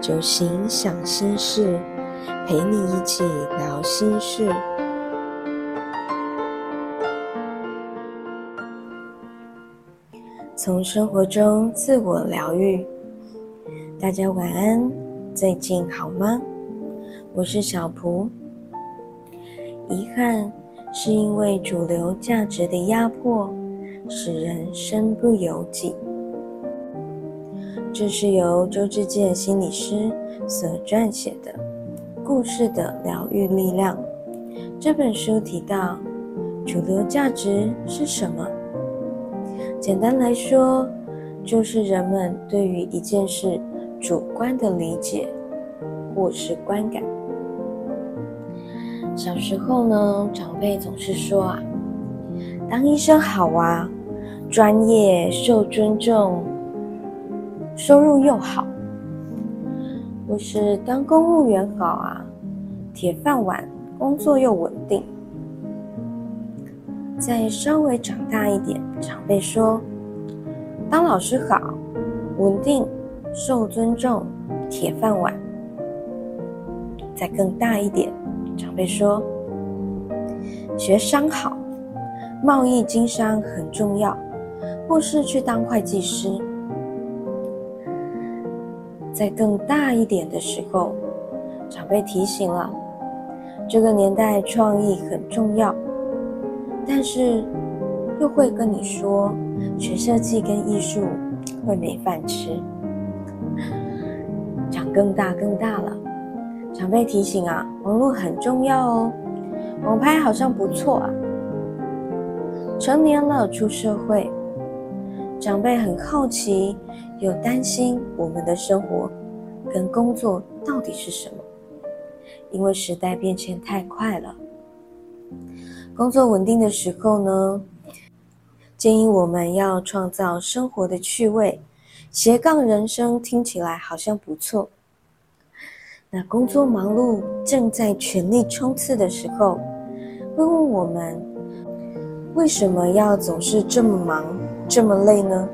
就心想心事，陪你一起聊心事。从生活中自我疗愈。大家晚安，最近好吗？我是小蒲。遗憾是因为主流价值的压迫，使人身不由己。这是由周志健心理师所撰写的《故事的疗愈力量》这本书提到，主流价值是什么？简单来说，就是人们对于一件事主观的理解或是观感。小时候呢，长辈总是说啊，当医生好啊，专业受尊重。收入又好，或是当公务员好啊，铁饭碗，工作又稳定。再稍微长大一点，长辈说，当老师好，稳定，受尊重，铁饭碗。再更大一点，长辈说，学商好，贸易经商很重要，或是去当会计师。在更大一点的时候，长辈提醒了，这个年代创意很重要，但是又会跟你说，学设计跟艺术会没饭吃。长更大更大了，长辈提醒啊，网络很重要哦，网拍好像不错啊。成年了出社会，长辈很好奇。又担心我们的生活跟工作到底是什么？因为时代变迁太快了。工作稳定的时候呢，建议我们要创造生活的趣味，斜杠人生听起来好像不错。那工作忙碌正在全力冲刺的时候，会问我们为什么要总是这么忙这么累呢？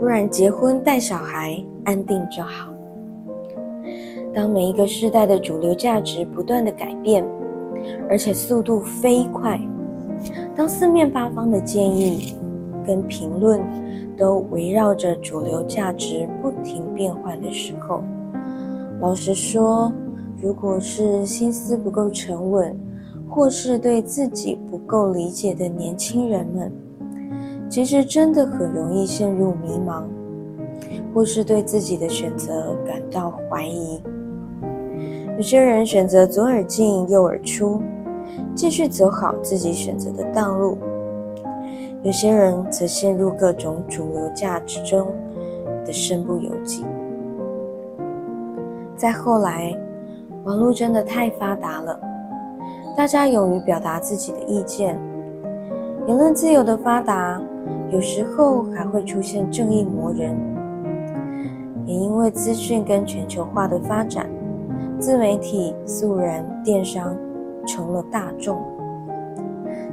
不然结婚带小孩安定就好。当每一个时代的主流价值不断的改变，而且速度飞快，当四面八方的建议跟评论都围绕着主流价值不停变换的时候，老实说，如果是心思不够沉稳，或是对自己不够理解的年轻人们。其实真的很容易陷入迷茫，或是对自己的选择感到怀疑。有些人选择左耳进右耳出，继续走好自己选择的道路；有些人则陷入各种主流价值中的身不由己。再后来，网络真的太发达了，大家勇于表达自己的意见，言论自由的发达。有时候还会出现正义魔人，也因为资讯跟全球化的发展，自媒体、素人、电商成了大众，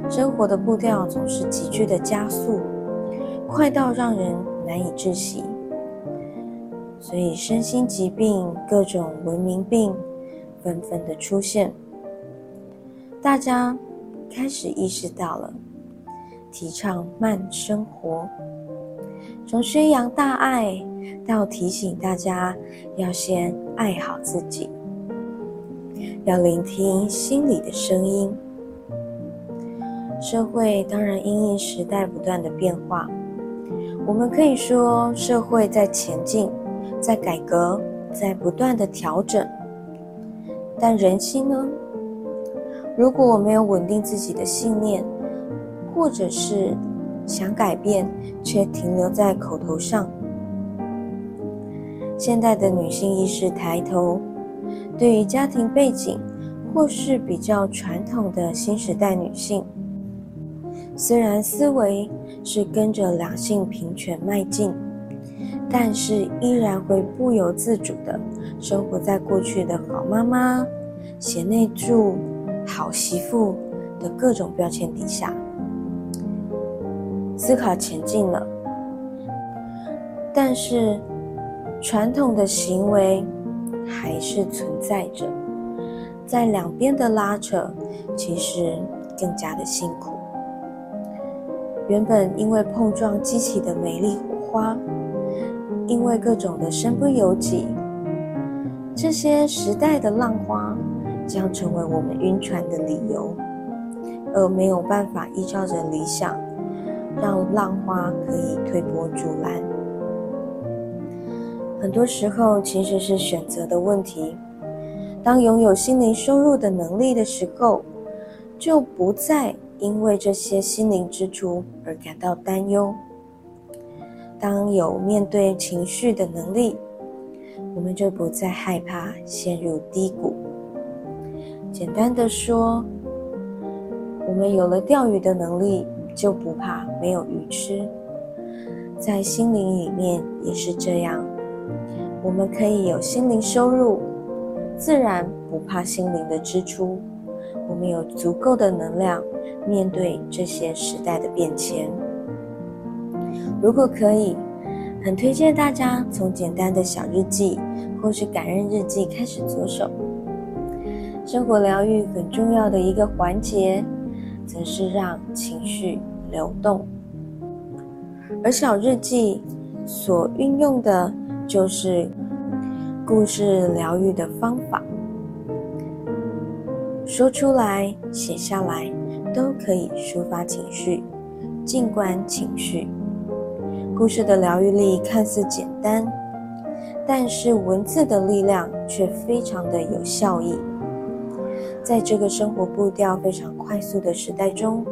生活的步调总是急剧的加速，快到让人难以置信。所以身心疾病、各种文明病纷纷的出现，大家开始意识到了。提倡慢生活，从宣扬大爱到提醒大家要先爱好自己，要聆听心里的声音。社会当然因应时代不断的变化，我们可以说社会在前进，在改革，在不断的调整。但人心呢？如果我没有稳定自己的信念，或者是想改变，却停留在口头上。现代的女性意识抬头，对于家庭背景或是比较传统的新时代女性，虽然思维是跟着两性平权迈进，但是依然会不由自主的生活在过去的好妈妈、贤内助、好媳妇的各种标签底下。思考前进了，但是传统的行为还是存在着，在两边的拉扯，其实更加的辛苦。原本因为碰撞激起的美丽火花，因为各种的身不由己，这些时代的浪花将成为我们晕船的理由，而没有办法依照着理想，让浪花可以推波助澜。很多时候其实是选择的问题。当拥有心灵收入的能力的时候，就不再因为这些心灵支出而感到担忧。当有面对情绪的能力，我们就不再害怕陷入低谷。简单的说，我们有了钓鱼的能力，就不怕没有鱼吃。在心灵里面也是这样。我们可以有心灵收入，自然不怕心灵的支出。我们有足够的能量面对这些时代的变迁。如果可以，很推荐大家从简单的小日记或是感恩日记开始着手。生活疗愈很重要的一个环节，则是让情绪流动，而小日记所运用的。就是故事疗愈的方法，说出来、写下来都可以抒发情绪、静观情绪。故事的疗愈力看似简单，但是文字的力量却非常的有效益。在这个生活步调非常快速的时代中，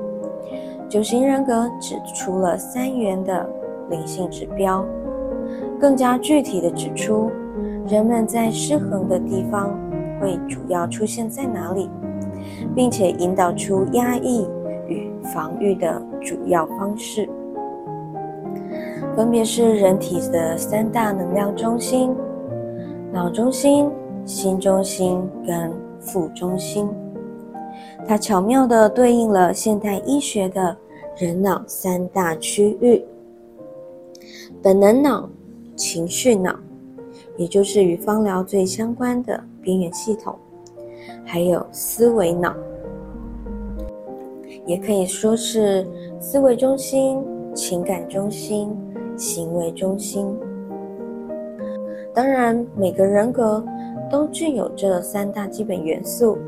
九型人格指出了三元的灵性指标。更加具体的指出，人们在失衡的地方会主要出现在哪里，并且引导出压抑与防御的主要方式，分别是人体的三大能量中心：脑中心、心中心跟腹中心。它巧妙地对应了现代医学的人脑三大区域：本能脑。情绪脑，也就是与芳疗最相关的边缘系统，还有思维脑，也可以说是思维中心、情感中心、行为中心。当然，每个人格都具有这三大基本元素，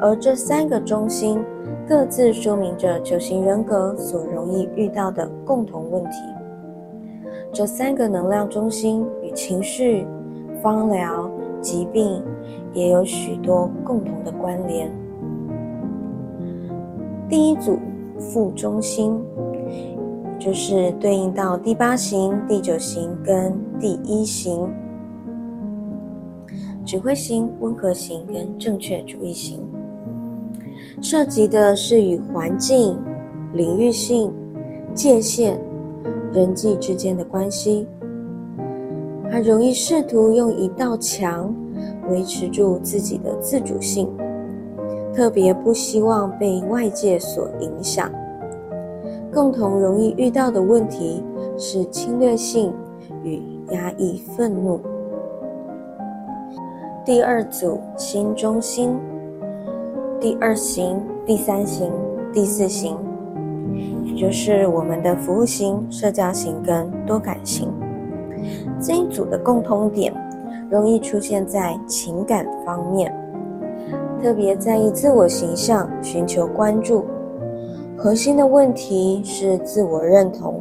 而这三个中心各自说明着九型人格所容易遇到的共同问题。这三个能量中心与情绪、芳疗、疾病也有许多共同的关联。第一组副中心，就是对应到第八型、第九型跟第一型，指挥型、温和型跟正确主义型，涉及的是与环境、领域性、界限。人际之间的关系，他容易试图用一道墙维持住自己的自主性，特别不希望被外界所影响。共同容易遇到的问题是侵略性与压抑愤怒。第二组心中心，第二型、第三型、第四型。也就是我们的服务型、社交型跟多感型这一组的共通点，容易出现在情感方面，特别在意自我形象，寻求关注。核心的问题是自我认同，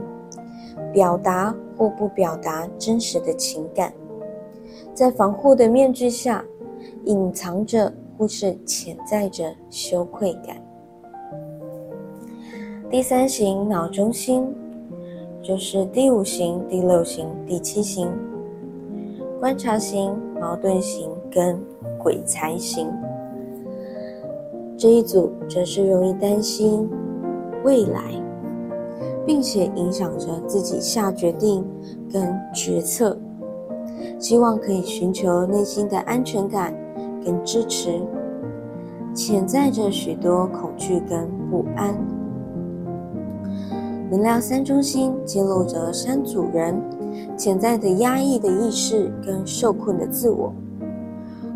表达或不表达真实的情感，在防护的面具下，隐藏着或是潜在着羞愧感。第三型脑中心就是第五型、第六型、第七型，观察型、矛盾型跟鬼才型这一组，则是容易担心未来，并且影响着自己下决定跟决策，希望可以寻求内心的安全感跟支持，潜在着许多恐惧跟不安。能量三中心揭露着三组人潜在的压抑的意识跟受困的自我，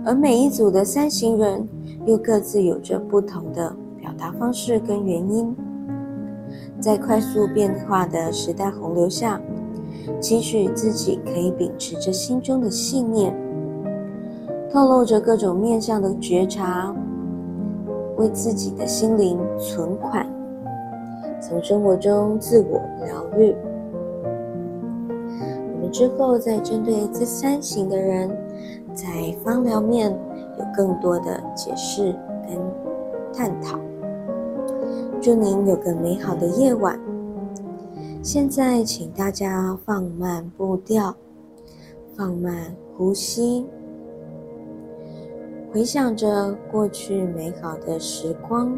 而每一组的三型人又各自有着不同的表达方式跟原因。在快速变化的时代洪流下，期许自己可以秉持着心中的信念，透露着各种面向的觉察，为自己的心灵存款，从生活中自我疗愈。我们之后再针对这三型的人，在方疗面有更多的解释跟探讨。祝您有个美好的夜晚。现在，请大家放慢步调，放慢呼吸，回想着过去美好的时光，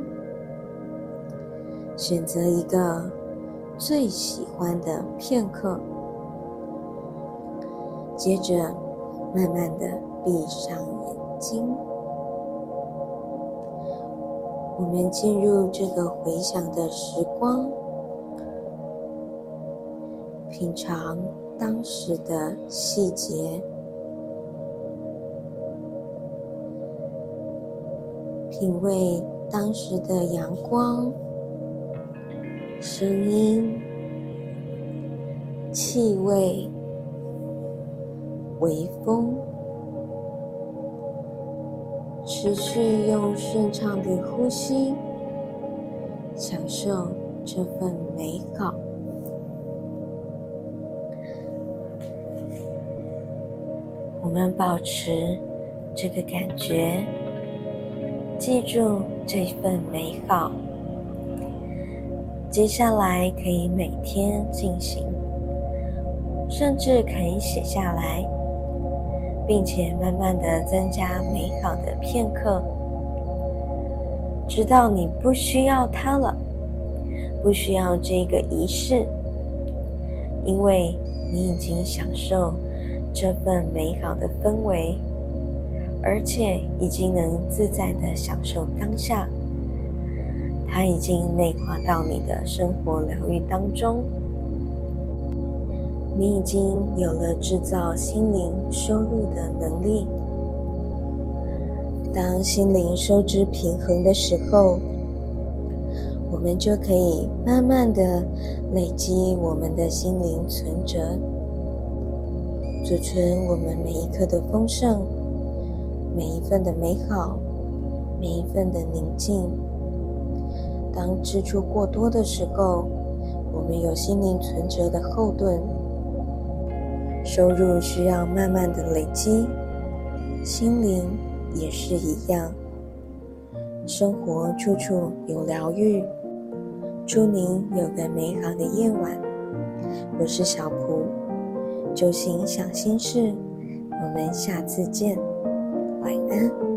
选择一个最喜欢的片刻，接着慢慢的闭上眼睛。我们进入这个回想的时光，品尝当时的细节，品味当时的阳光、声音、气味、微风。持续用顺畅的呼吸，享受这份美好。我们保持这个感觉，记住这份美好。接下来可以每天进行，甚至可以写下来。并且慢慢的增加美好的片刻，直到你不需要它了，不需要这个仪式，因为你已经享受这份美好的氛围，而且已经能自在的享受当下，它已经内化到你的生活疗愈当中。你已经有了制造心灵收入的能力。当心灵收支平衡的时候，我们就可以慢慢的累积我们的心灵存折，储存我们每一刻的丰盛，每一份的美好，每一份的宁静。当支出过多的时候，我们有心灵存折的后盾。收入需要慢慢的累积，心灵也是一样。生活处处有疗愈，祝您有个美好的夜晚。我是小蒲，就行想心事，我们下次见，晚安。